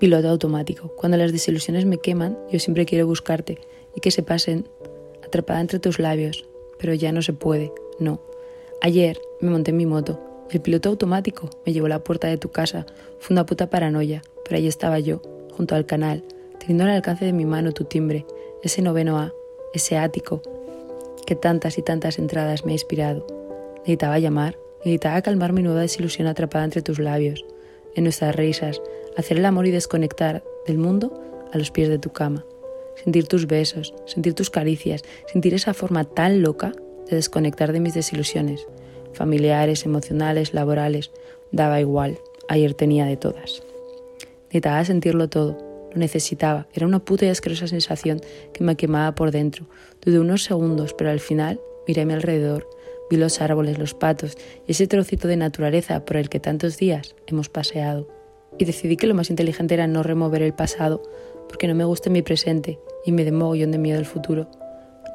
Piloto automático. Cuando las desilusiones me queman, yo siempre quiero buscarte y que se pasen atrapada entre tus labios, pero ya no se puede, no. Ayer me monté en mi moto. El piloto automático me llevó a la puerta de tu casa. Fue una puta paranoia, pero ahí estaba yo, junto al canal, teniendo al alcance de mi mano tu timbre, ese noveno A, ese ático, que tantas y tantas entradas me ha inspirado. Necesitaba llamar, necesitaba calmar mi nueva desilusión atrapada entre tus labios, en nuestras risas, hacer el amor y desconectar del mundo a los pies de tu cama. Sentir tus besos, sentir tus caricias, sentir esa forma tan loca de desconectar de mis desilusiones, familiares, emocionales, laborales, daba igual, ayer tenía de todas. Necesitaba sentirlo todo, lo necesitaba, era una puta y asquerosa sensación que me quemaba por dentro. Dudé unos segundos, pero al final miré a mi alrededor, vi los árboles, los patos y ese trocito de naturaleza por el que tantos días hemos paseado. Y decidí que lo más inteligente era no remover el pasado, porque no me gusta mi presente y me mogollón de miedo el futuro.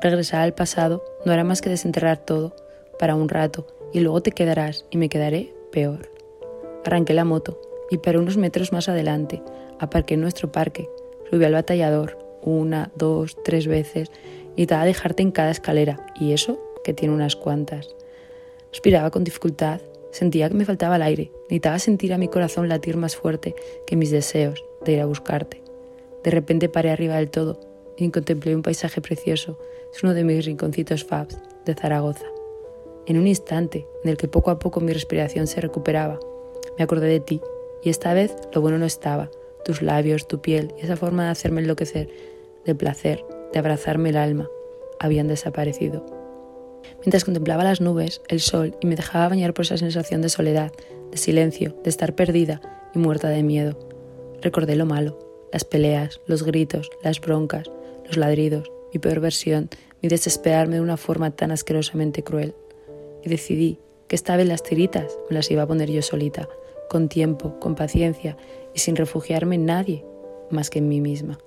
Regresar al pasado no hará más que desenterrar todo, para un rato, y luego te quedarás y me quedaré peor. Arranqué la moto y para unos metros más adelante aparqué en nuestro parque. Subí al batallador una, dos, tres veces y te dejarte en cada escalera, y eso que tiene unas cuantas. Respiraba con dificultad, sentía que me faltaba el aire, necesitaba sentir a mi corazón latir más fuerte que mis deseos de ir a buscarte. De repente paré arriba del todo y contemplé un paisaje precioso. Es uno de mis rinconcitos fabs de Zaragoza. En un instante en el que poco a poco mi respiración se recuperaba, me acordé de ti y esta vez lo bueno no estaba. Tus labios, tu piel y esa forma de hacerme enloquecer, de placer, de abrazarme el alma, habían desaparecido. Mientras contemplaba las nubes, el sol y me dejaba bañar por esa sensación de soledad, de silencio, de estar perdida y muerta de miedo, recordé lo malo, las peleas, los gritos, las broncas, los ladridos, mi peor versión, mi desesperarme de una forma tan asquerosamente cruel. Y decidí que esta vez las tiritas me las iba a poner yo solita, con tiempo, con paciencia y sin refugiarme en nadie más que en mí misma.